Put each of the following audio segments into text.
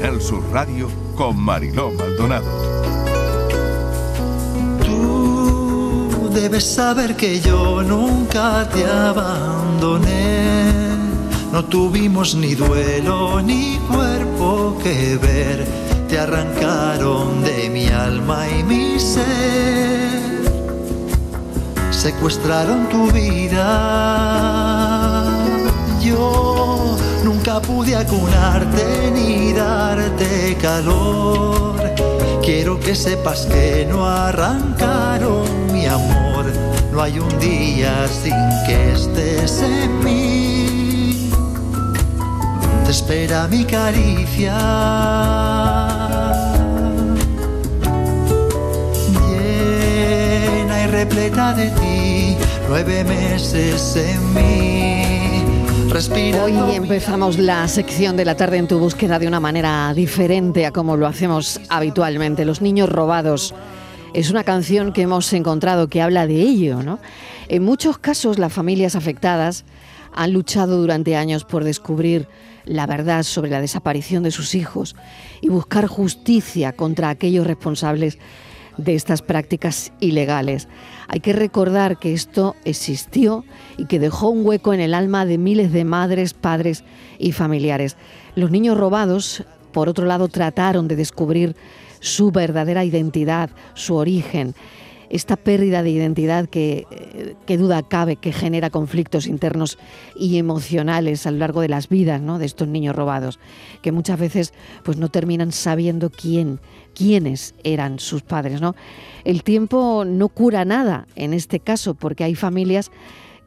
Canal Sur Radio con Mariló Maldonado. Tú debes saber que yo nunca te abandoné. No tuvimos ni duelo ni cuerpo que ver. Te arrancaron de mi alma y mi ser. Secuestraron tu vida. Yo pude acunarte ni darte calor. Quiero que sepas que no arrancaron mi amor. No hay un día sin que estés en mí. Te espera mi caricia. Llena y repleta de ti, nueve meses en mí. Hoy empezamos la sección de la tarde en tu búsqueda de una manera diferente a como lo hacemos habitualmente. Los niños robados. Es una canción que hemos encontrado que habla de ello, ¿no? En muchos casos las familias afectadas han luchado durante años por descubrir la verdad sobre la desaparición de sus hijos y buscar justicia contra aquellos responsables de estas prácticas ilegales. Hay que recordar que esto existió y que dejó un hueco en el alma de miles de madres, padres y familiares. Los niños robados, por otro lado, trataron de descubrir su verdadera identidad, su origen. Esta pérdida de identidad que, eh, que duda cabe que genera conflictos internos y emocionales a lo largo de las vidas ¿no? de estos niños robados, que muchas veces pues, no terminan sabiendo quién, quiénes eran sus padres. ¿no? El tiempo no cura nada en este caso, porque hay familias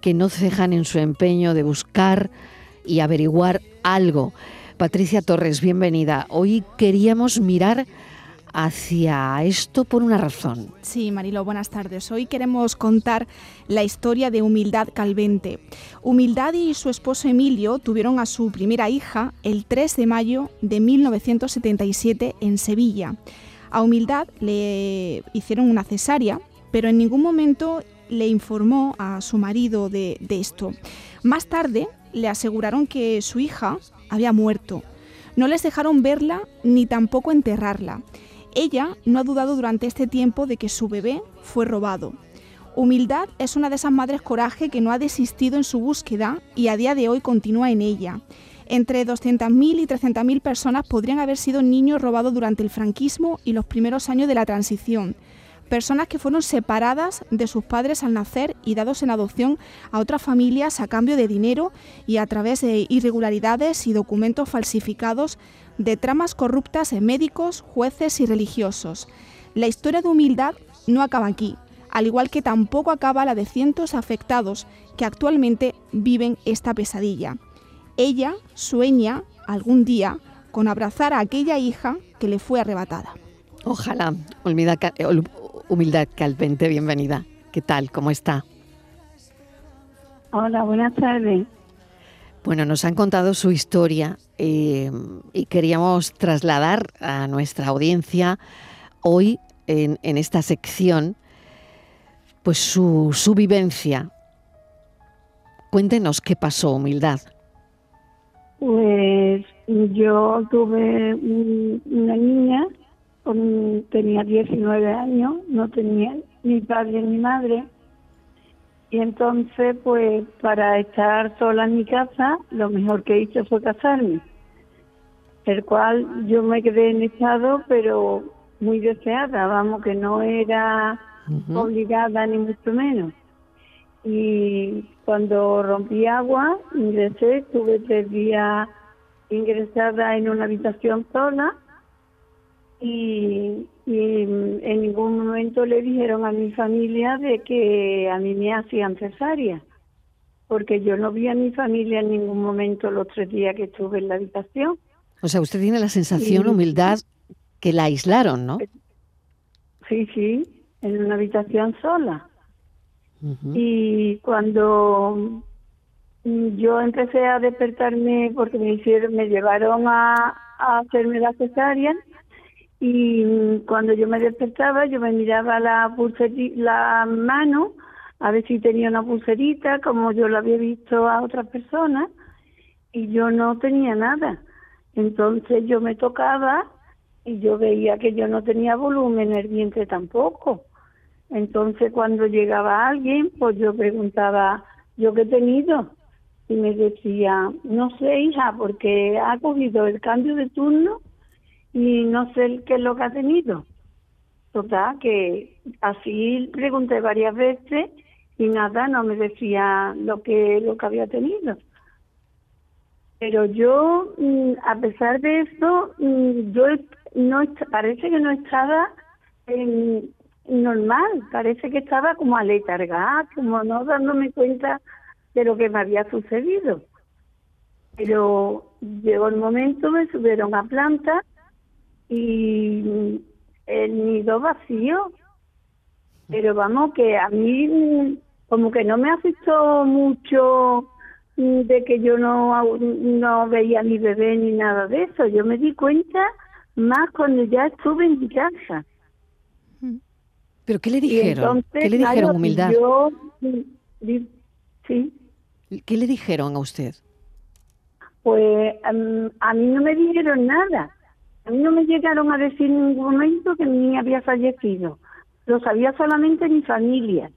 que no cejan en su empeño de buscar y averiguar algo. Patricia Torres, bienvenida. Hoy queríamos mirar hacia esto por una razón. Sí, Marilo, buenas tardes. Hoy queremos contar la historia de Humildad Calvente. Humildad y su esposo Emilio tuvieron a su primera hija el 3 de mayo de 1977 en Sevilla. A Humildad le hicieron una cesárea, pero en ningún momento le informó a su marido de, de esto. Más tarde le aseguraron que su hija había muerto. No les dejaron verla ni tampoco enterrarla. Ella no ha dudado durante este tiempo de que su bebé fue robado. Humildad es una de esas madres coraje que no ha desistido en su búsqueda y a día de hoy continúa en ella. Entre 200.000 y 300.000 personas podrían haber sido niños robados durante el franquismo y los primeros años de la transición. Personas que fueron separadas de sus padres al nacer y dados en adopción a otras familias a cambio de dinero y a través de irregularidades y documentos falsificados de tramas corruptas en médicos, jueces y religiosos. La historia de humildad no acaba aquí, al igual que tampoco acaba la de cientos afectados que actualmente viven esta pesadilla. Ella sueña algún día con abrazar a aquella hija que le fue arrebatada. Ojalá, humildad, humildad calvente, bienvenida. ¿Qué tal? ¿Cómo está? Hola, buenas tardes. Bueno, nos han contado su historia eh, y queríamos trasladar a nuestra audiencia hoy en, en esta sección pues su, su, vivencia. Cuéntenos qué pasó, humildad. Pues yo tuve una niña, tenía 19 años, no tenía ni padre ni madre y entonces, pues, para estar sola en mi casa, lo mejor que hice fue casarme. El cual yo me quedé en estado, pero muy deseada, vamos, que no era obligada ni mucho menos. Y cuando rompí agua, ingresé, estuve tres días ingresada en una habitación sola y, y en ningún momento le dijeron a mi familia de que a mí me hacían cesárea, porque yo no vi a mi familia en ningún momento los tres días que estuve en la habitación. O sea, usted tiene la sensación, humildad, que la aislaron, ¿no? Sí, sí, en una habitación sola. Y cuando yo empecé a despertarme porque me hicieron, me llevaron a, a hacerme la cesárea, y cuando yo me despertaba yo me miraba la la mano a ver si tenía una pulserita como yo lo había visto a otras personas y yo no tenía nada Entonces yo me tocaba y yo veía que yo no tenía volumen en el vientre tampoco. Entonces cuando llegaba alguien, pues yo preguntaba, ¿yo qué he tenido? Y me decía, no sé hija, porque ha cogido el cambio de turno y no sé qué es lo que ha tenido. Total, que así pregunté varias veces y nada, no me decía lo que, lo que había tenido. Pero yo, mm, a pesar de eso, mm, yo no parece que no estaba normal, parece que estaba como aletargada, como no dándome cuenta de lo que me había sucedido. Pero llegó el momento, me subieron a planta y el nido vacío. Pero vamos, que a mí como que no me afectó mucho de que yo no, no veía a mi bebé ni nada de eso. Yo me di cuenta más cuando ya estuve en mi casa. ¿Pero qué le dijeron? ¿Qué le dijeron, humildad? Yo, sí. ¿Qué le dijeron a usted? Pues a mí no me dijeron nada. A mí no me llegaron a decir en ningún momento que mi niña había fallecido. Lo sabía solamente mi familia.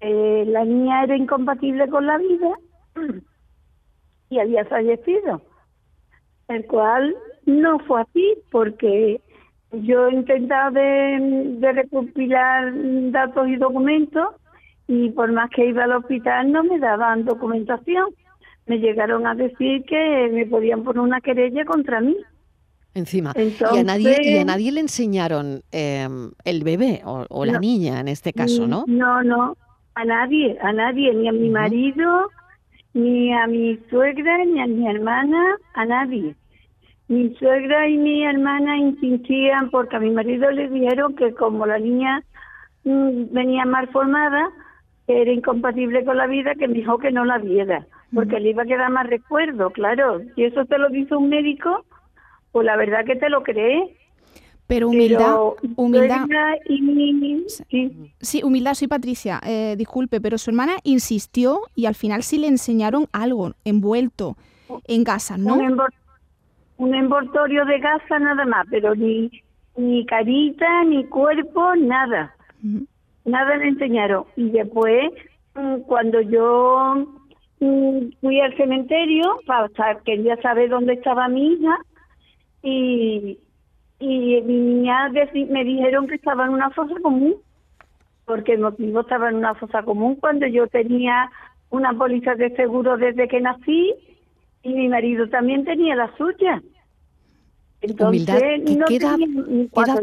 Eh, la niña era incompatible con la vida y había fallecido. El cual no fue así porque yo he intentado de, de recopilar datos y documentos y por más que iba al hospital no me daban documentación. Me llegaron a decir que me podían poner una querella contra mí. Encima. y, a nadie, y a nadie le enseñaron em, el bebé o, la niña en este caso, ¿no? No, no, a nadie, a nadie, ni a mi marido, ni a mi suegra, ni a mi hermana, a nadie. Mi suegra y mi hermana insistían porque a mi marido le dijeron que como la niña mm, venía mal formada, era incompatible con la vida, que me dijo que no la viera, porque le iba a quedar más recuerdo, claro. Si eso te lo dice un médico, pues la verdad que te lo crees. Pero humildad, humildad. sí. humildad, soy Patricia, eh, disculpe, pero su hermana insistió y al final sí le enseñaron algo envuelto en gasa, ¿no? Un, envoltorio de gasa nada más, pero ni, ni carita, ni cuerpo, nada. Nada le enseñaron. Y después, mm, cuando yo mm, fui al cementerio, para quería saber dónde estaba mi hija, y, y mi niña me dijeron que estaba en una fosa común, porque el motivo estaba en una fosa común cuando yo tenía una póliza de seguro desde que nací y mi marido también tenía la suya. Entonces, no ¿qué edad,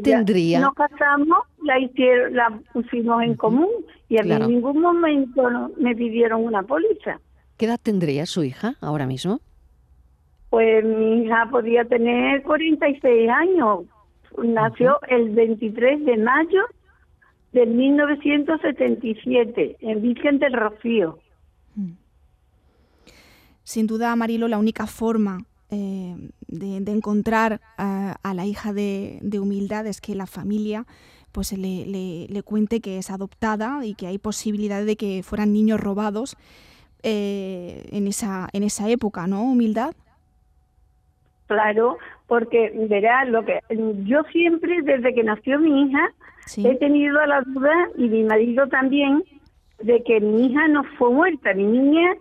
tendría? Nos casamos, la hicieron, la pusimos en común y a mí en ningún momento me pidieron una póliza. ¿Qué edad tendría su hija ahora mismo? Pues mi hija podía tener 46 años. Nació el 23 de mayo de 1977 en Virgen del Rocío. Mm. Sin duda, Marilo, la única forma eh, de, encontrar a, la hija de, humildad es que la familia pues le, le, cuente que es adoptada y que hay posibilidad de que fueran niños robados eh, en, esa, en esa época, ¿no? Humildad. Claro, porque verá lo que yo siempre desde que nació mi hija he tenido la duda y mi marido también de que mi hija no fue muerta, mi niña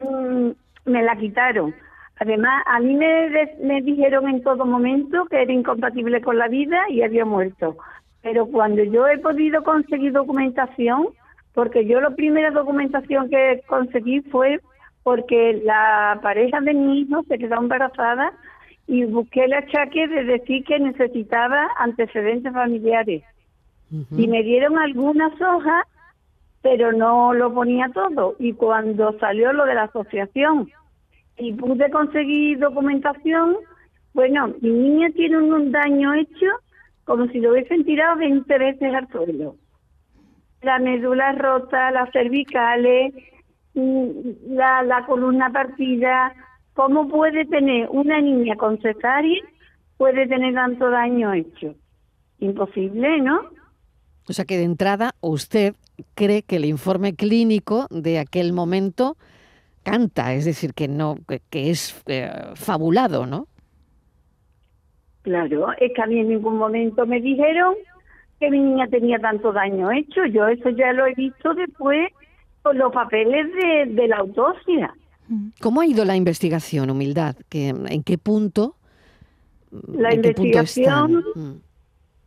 mm, me la quitaron. Además, a mí me, me dijeron en todo momento que era incompatible con la vida y había muerto. Pero cuando yo he podido conseguir documentación, porque yo la primera documentación que conseguí fue porque la pareja de mi hijo se quedó embarazada y busqué el achaque de decir que necesitaba antecedentes familiares. Y me dieron algunas hojas, pero no lo ponía todo. Y cuando salió lo de la asociación y pude conseguir documentación, bueno, mi niña tiene un, daño hecho como si lo hubiesen tirado 20 veces al suelo. La médula rota, las cervicales, mm, la, la columna partida, ¿Cómo puede tener una niña con cesárea, puede tener tanto daño hecho? Imposible, ¿no? O sea que de entrada usted cree que el informe clínico de aquel momento canta, es decir, que no, que, es eh, fabulado, ¿no? Claro, es que a mí en ningún momento me dijeron que mi niña tenía tanto daño hecho. Yo eso ya lo he visto después con los papeles de, de la autopsia. ¿Cómo ha ido la investigación, Humildad? ¿Que, ¿En qué punto? La en qué punto investigación, están?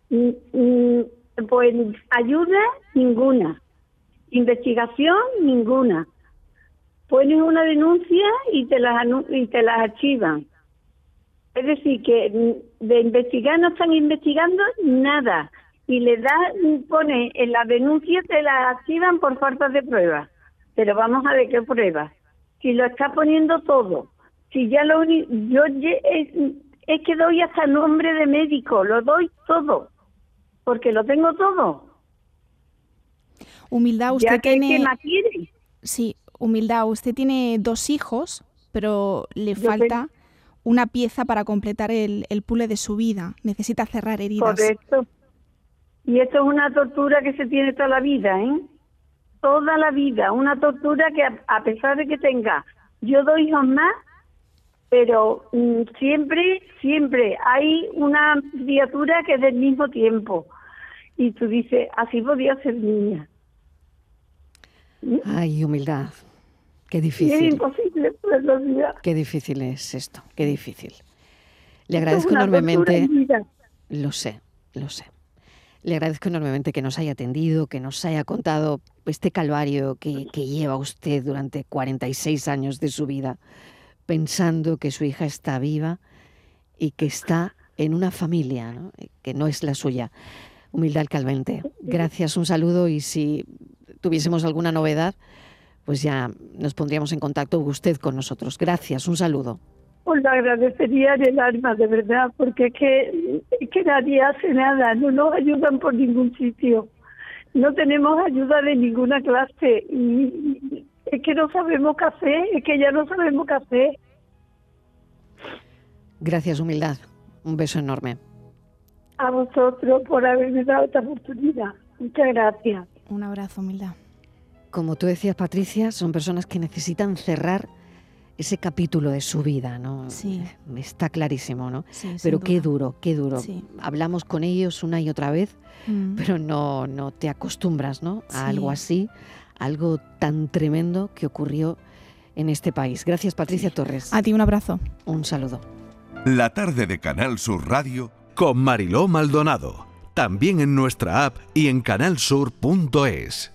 Mm, mm, pues ayuda ninguna, investigación ninguna. Pones una denuncia y te las y te las archivan. Es decir, que mm, de investigar no están investigando nada. Y le da, pone en la denuncia, te las archivan por falta de pruebas. Pero vamos a ver qué pruebas. Si lo está poniendo todo, si ya lo yo es, es que doy hasta nombre de médico, lo doy todo, porque lo tengo todo. Humildad, ya usted que, tiene... ¿qué más quiere? Sí, humildad, usted tiene dos hijos, pero le Yo falta una pieza para completar el, el puzzle de su vida. Necesita cerrar heridas. Correcto. Y esto es una tortura que se tiene toda la vida, ¿eh? Toda la vida. Una tortura que a, a pesar de que tenga yo dos hijos más, pero mm, siempre, siempre hay una criatura que es del mismo tiempo. Y tú dices, así podía ser niña. Ay, Humildad. Qué Y es difícil. imposible. Qué difícil es esto. Qué difícil. Le agradezco enormemente. Lo sé, lo sé. Le agradezco enormemente que nos haya atendido, que nos haya contado este calvario que, que lleva usted durante 46 años de su vida, pensando que su hija está viva y que está en una familia ¿no? que no es la suya. Humildad Calvente, gracias, un saludo y si tuviésemos alguna novedad, pues ya nos pondríamos en contacto usted con nosotros. Gracias, un saludo. Pues lo agradecería en el alma, de verdad, porque es que, es que nadie hace nada, no nos ayudan por ningún sitio. No tenemos ayuda de ninguna clase y, es que no sabemos qué hacer, es que ya no sabemos qué hacer. Gracias, Humildad. Un beso enorme. A vosotros por haberme dado esta oportunidad. Muchas gracias. Un abrazo, humildad. Como tú decías, Patricia, son personas que necesitan cerrar ese capítulo de su vida, ¿no? Sí. Está clarísimo, ¿no? Sí, Pero qué duro, qué duro. Sí. Hablamos con ellos una y otra vez, Mm. pero no, no te acostumbras, ¿no? A Sí. algo así, algo tan tremendo que ocurrió en este país. Gracias, Patricia Torres. A ti un abrazo. Un saludo. La tarde de Canal Sur Radio Con Mariló Maldonado. También en nuestra app y en canalsur.es.